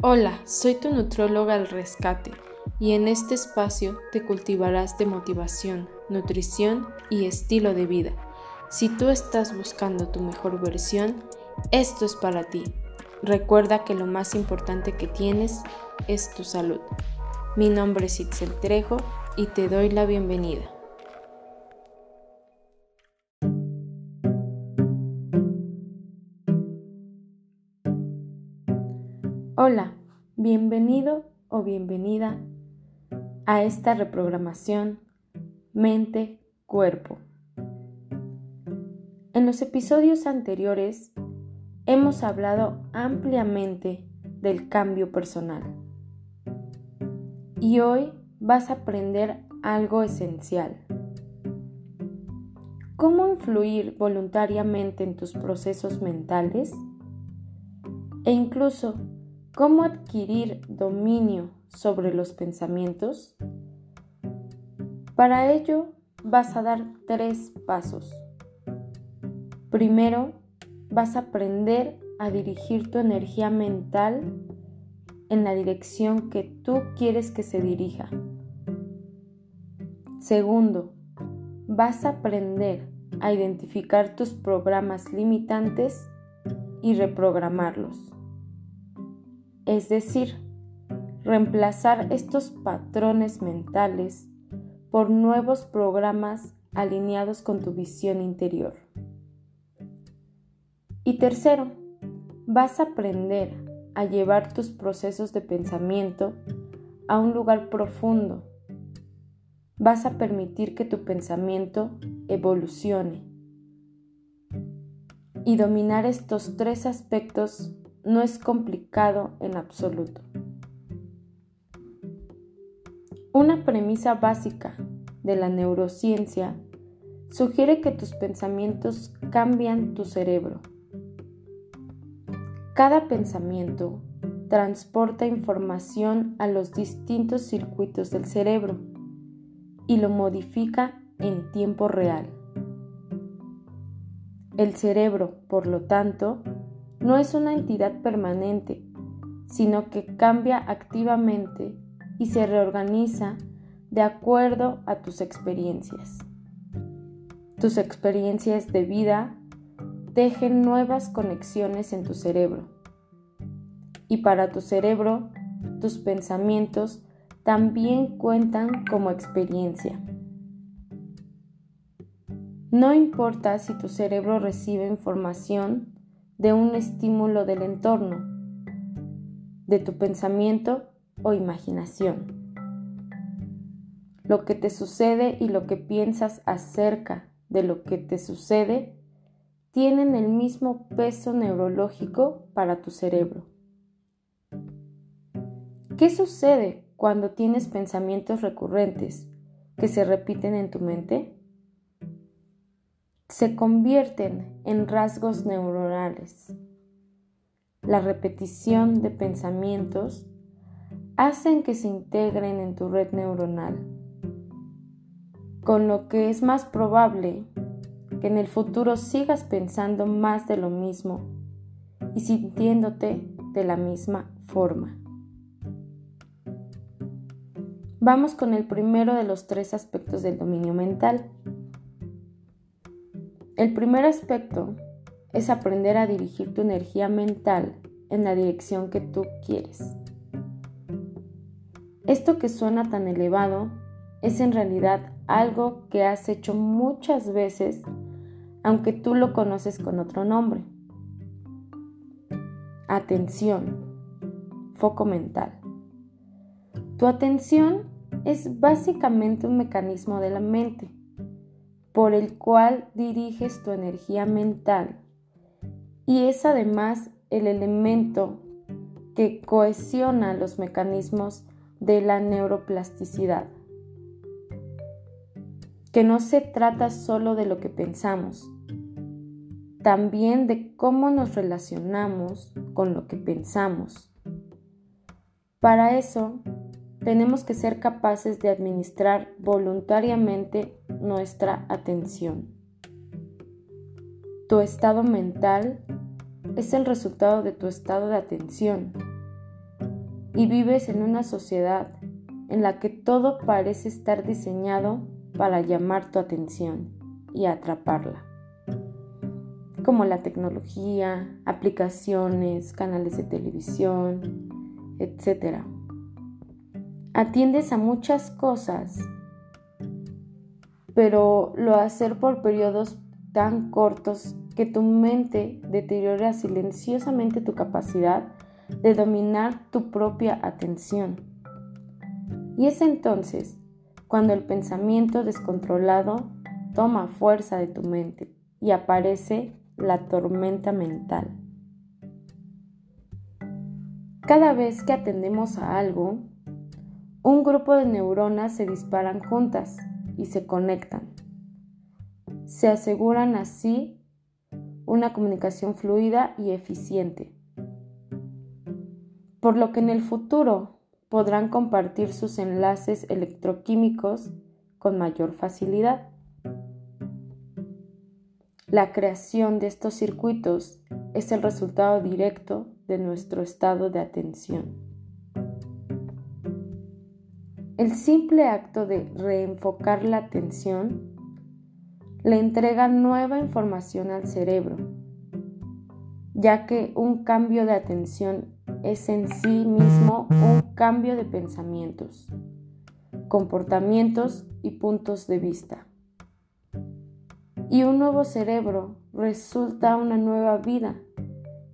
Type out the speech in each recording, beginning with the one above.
Hola, soy tu nutróloga al rescate y en este espacio te cultivarás de motivación, nutrición y estilo de vida. Si tú estás buscando tu mejor versión, esto es para ti. Recuerda que lo más importante que tienes es tu salud. Mi nombre es Itzel Trejo y te doy la bienvenida. Hola, bienvenido o bienvenida a esta reprogramación mente-cuerpo. En los episodios anteriores hemos hablado ampliamente del cambio personal y hoy vas a aprender algo esencial. ¿Cómo influir voluntariamente en tus procesos mentales? E incluso ¿Cómo adquirir dominio sobre los pensamientos? Para ello vas a dar tres pasos. Primero, vas a aprender a dirigir tu energía mental en la dirección que tú quieres que se dirija. Segundo, vas a aprender a identificar tus programas limitantes y reprogramarlos es decir, reemplazar estos patrones mentales por nuevos programas alineados con tu visión interior. Y tercero, vas a aprender a llevar tus procesos de pensamiento a un lugar profundo. Vas a permitir que tu pensamiento evolucione. Y dominar estos tres aspectos no es complicado en absoluto. Una premisa básica de la neurociencia sugiere que tus pensamientos cambian tu cerebro. Cada pensamiento transporta información a los distintos circuitos del cerebro y lo modifica en tiempo real. El cerebro, por lo tanto, no es una entidad permanente, sino que cambia activamente y se reorganiza de acuerdo a tus experiencias. Tus experiencias de vida tejen nuevas conexiones en tu cerebro. Y para tu cerebro, tus pensamientos también cuentan como experiencia. No importa si tu cerebro recibe información de un estímulo del entorno, de tu pensamiento o imaginación. Lo que te sucede y lo que piensas acerca de lo que te sucede tienen el mismo peso neurológico para tu cerebro. ¿Qué sucede cuando tienes pensamientos recurrentes que se repiten en tu mente? Se convierten en rasgos neuronales. La repetición de pensamientos hacen que se integren en tu red neuronal, con lo que es más probable que en el futuro sigas pensando más de lo mismo y sintiéndote de la misma forma. Vamos con el primero de los tres aspectos del dominio mental, el primer aspecto es aprender a dirigir tu energía mental en la dirección que tú quieres. Esto que suena tan elevado es en realidad algo que has hecho muchas veces, aunque tú lo conoces con otro nombre. Atención, foco mental. Tu atención es básicamente un mecanismo de la mente por el cual diriges tu energía mental y es además el elemento que cohesiona los mecanismos de la neuroplasticidad. Que no se trata solo de lo que pensamos, también de cómo nos relacionamos con lo que pensamos. Para eso, tenemos que ser capaces de administrar voluntariamente nuestra atención. Tu estado mental es el resultado de tu estado de atención y vives en una sociedad en la que todo parece estar diseñado para llamar tu atención y atraparla, como la tecnología, aplicaciones, canales de televisión, etc. Atiendes a muchas cosas, pero lo hacer por periodos tan cortos que tu mente deteriora silenciosamente tu capacidad de dominar tu propia atención. Y es entonces cuando el pensamiento descontrolado toma fuerza de tu mente y aparece la tormenta mental. Cada vez que atendemos a algo, un grupo de neuronas se disparan juntas y se conectan. Se aseguran así una comunicación fluida y eficiente, por lo que en el futuro podrán compartir sus enlaces electroquímicos con mayor facilidad. La creación de estos circuitos es el resultado directo de nuestro estado de atención. El simple acto de reenfocar la atención le entrega nueva información al cerebro, ya que un cambio de atención es en sí mismo un cambio de pensamientos, comportamientos y puntos de vista. Y un nuevo cerebro resulta una nueva vida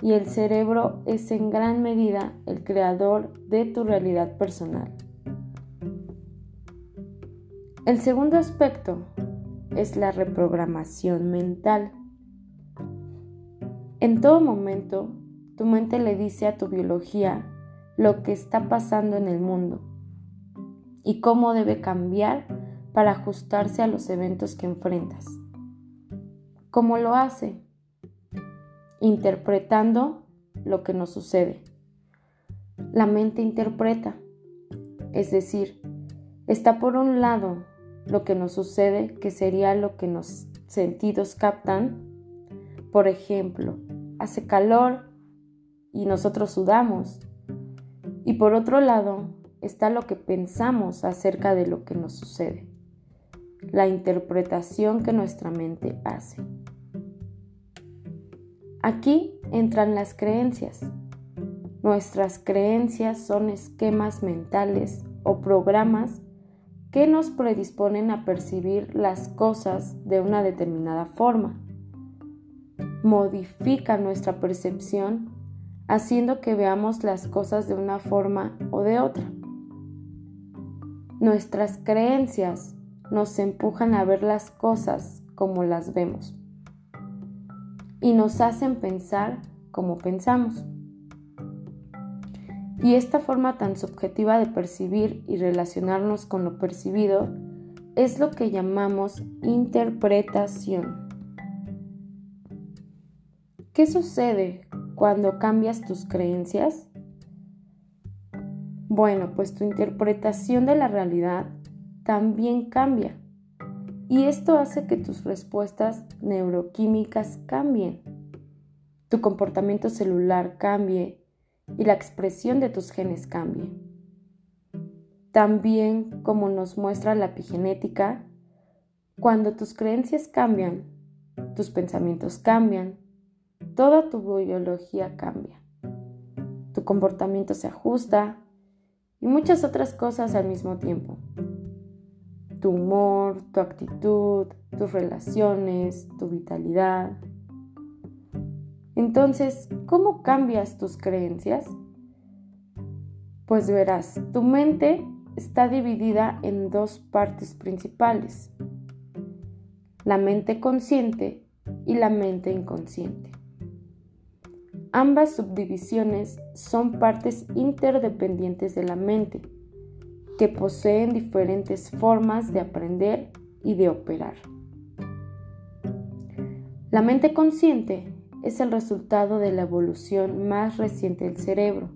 y el cerebro es en gran medida el creador de tu realidad personal. El segundo aspecto es la reprogramación mental. En todo momento, tu mente le dice a tu biología lo que está pasando en el mundo y cómo debe cambiar para ajustarse a los eventos que enfrentas. ¿Cómo lo hace? Interpretando lo que nos sucede. La mente interpreta, es decir, está por un lado lo que nos sucede, que sería lo que los sentidos captan. Por ejemplo, hace calor y nosotros sudamos. Y por otro lado está lo que pensamos acerca de lo que nos sucede, la interpretación que nuestra mente hace. Aquí entran las creencias. Nuestras creencias son esquemas mentales o programas que nos predisponen a percibir las cosas de una determinada forma. Modifica nuestra percepción haciendo que veamos las cosas de una forma o de otra. Nuestras creencias nos empujan a ver las cosas como las vemos y nos hacen pensar como pensamos. Y esta forma tan subjetiva de percibir y relacionarnos con lo percibido es lo que llamamos interpretación. ¿Qué sucede cuando cambias tus creencias? Bueno, pues tu interpretación de la realidad también cambia. Y esto hace que tus respuestas neuroquímicas cambien. Tu comportamiento celular cambie y la expresión de tus genes cambie. También, como nos muestra la epigenética, cuando tus creencias cambian, tus pensamientos cambian, toda tu biología cambia. Tu comportamiento se ajusta y muchas otras cosas al mismo tiempo. Tu humor, tu actitud, tus relaciones, tu vitalidad, entonces, ¿cómo cambias tus creencias? Pues verás, tu mente está dividida en dos partes principales, la mente consciente y la mente inconsciente. Ambas subdivisiones son partes interdependientes de la mente, que poseen diferentes formas de aprender y de operar. La mente consciente es el resultado de la evolución más reciente del cerebro,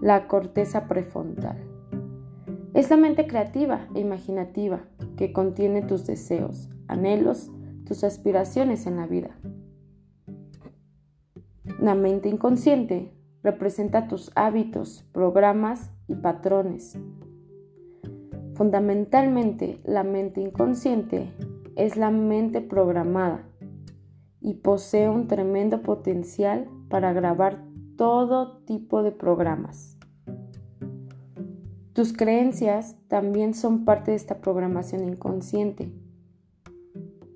la corteza prefrontal. Es la mente creativa e imaginativa que contiene tus deseos, anhelos, tus aspiraciones en la vida. La mente inconsciente representa tus hábitos, programas y patrones. Fundamentalmente, la mente inconsciente es la mente programada y posee un tremendo potencial para grabar todo tipo de programas. Tus creencias también son parte de esta programación inconsciente.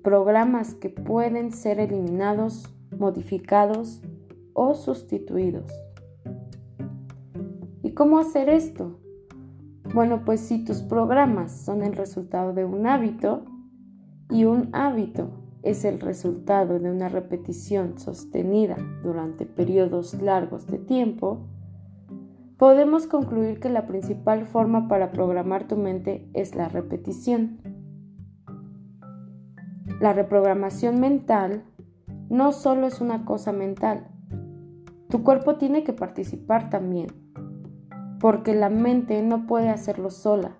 Programas que pueden ser eliminados, modificados o sustituidos. ¿Y cómo hacer esto? Bueno, pues si tus programas son el resultado de un hábito y un hábito es el resultado de una repetición sostenida durante periodos largos de tiempo, podemos concluir que la principal forma para programar tu mente es la repetición. La reprogramación mental no solo es una cosa mental, tu cuerpo tiene que participar también, porque la mente no puede hacerlo sola.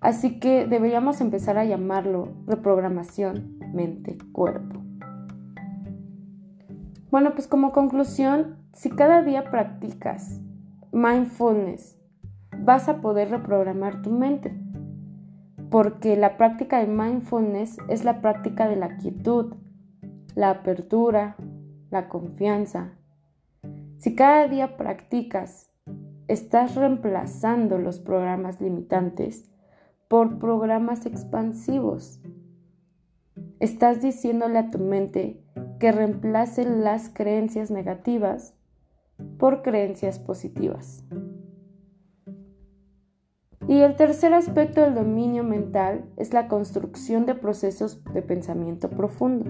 Así que deberíamos empezar a llamarlo reprogramación mente-cuerpo. Bueno, pues como conclusión, si cada día practicas mindfulness, vas a poder reprogramar tu mente. Porque la práctica de mindfulness es la práctica de la quietud, la apertura, la confianza. Si cada día practicas, estás reemplazando los programas limitantes por programas expansivos Estás diciéndole a tu mente que reemplace las creencias negativas por creencias positivas. Y el tercer aspecto del dominio mental es la construcción de procesos de pensamiento profundo.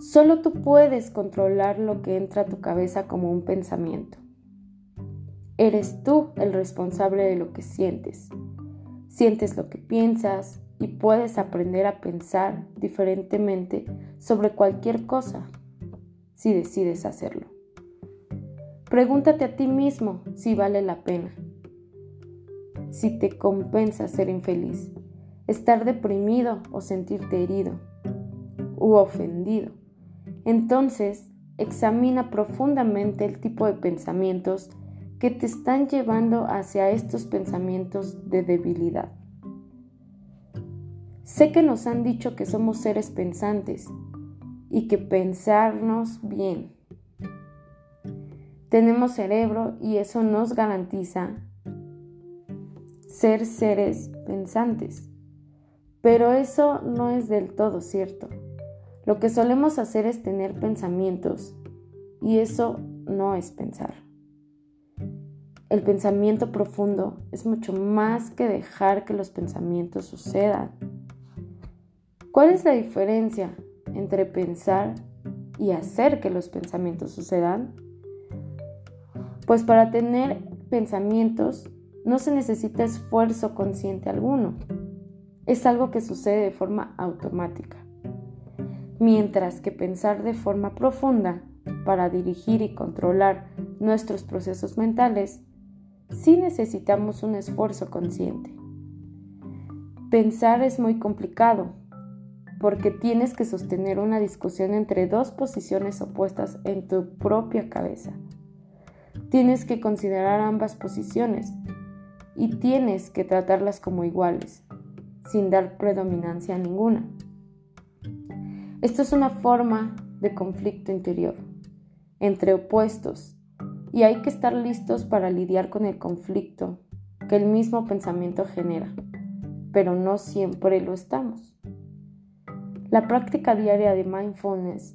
Solo tú puedes controlar lo que entra a tu cabeza como un pensamiento. Eres tú el responsable de lo que sientes. Sientes lo que piensas, y puedes aprender a pensar diferentemente sobre cualquier cosa si decides hacerlo. Pregúntate a ti mismo si vale la pena, si te compensa ser infeliz, estar deprimido o sentirte herido u ofendido. Entonces, examina profundamente el tipo de pensamientos que te están llevando hacia estos pensamientos de debilidad. Sé que nos han dicho que somos seres pensantes y que pensarnos bien. Tenemos cerebro y eso nos garantiza ser seres pensantes. Pero eso no es del todo cierto. Lo que solemos hacer es tener pensamientos y eso no es pensar. El pensamiento profundo es mucho más que dejar que los pensamientos sucedan. ¿Cuál es la diferencia entre pensar y hacer que los pensamientos sucedan? Pues para tener pensamientos no se necesita esfuerzo consciente alguno. Es algo que sucede de forma automática. Mientras que pensar de forma profunda para dirigir y controlar nuestros procesos mentales, sí necesitamos un esfuerzo consciente. Pensar es muy complicado porque tienes que sostener una discusión entre dos posiciones opuestas en tu propia cabeza. Tienes que considerar ambas posiciones y tienes que tratarlas como iguales, sin dar predominancia a ninguna. Esto es una forma de conflicto interior entre opuestos y hay que estar listos para lidiar con el conflicto que el mismo pensamiento genera, pero no siempre lo estamos. La práctica diaria de mindfulness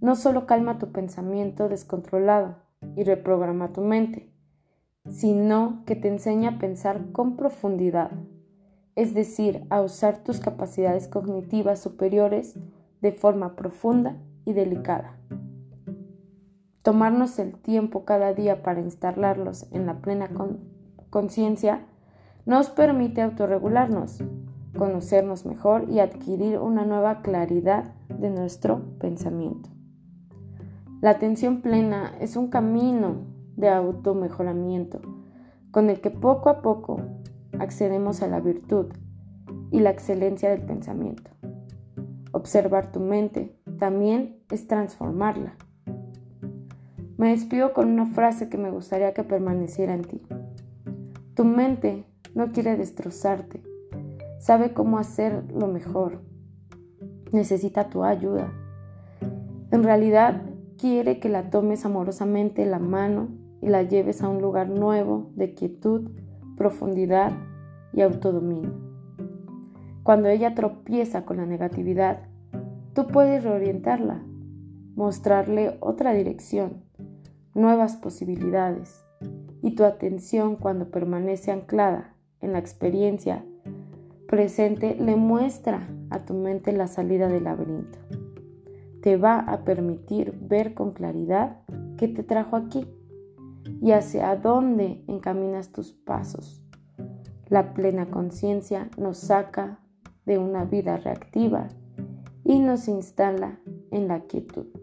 no solo calma tu pensamiento descontrolado y reprograma tu mente, sino que te enseña a pensar con profundidad, es decir, a usar tus capacidades cognitivas superiores de forma profunda y delicada. Tomarnos el tiempo cada día para instalarlos en la plena conciencia nos permite autorregularnos conocernos mejor y adquirir una nueva claridad de nuestro pensamiento. La atención plena es un camino de automejoramiento con el que poco a poco accedemos a la virtud y la excelencia del pensamiento. Observar tu mente también es transformarla. Me despido con una frase que me gustaría que permaneciera en ti. Tu mente no quiere destrozarte, sabe cómo hacer lo mejor. Necesita tu ayuda. En realidad quiere que la tomes amorosamente la mano y la lleves a un lugar nuevo de quietud, profundidad y autodominio. Cuando ella tropieza con la negatividad, tú puedes reorientarla, mostrarle otra dirección, nuevas posibilidades, y tu atención cuando permanece anclada en la experiencia presente le muestra a tu mente la salida del laberinto. Te va a permitir ver con claridad qué te trajo aquí y hacia dónde encaminas tus pasos. La plena conciencia nos saca de una vida reactiva y nos instala en la quietud.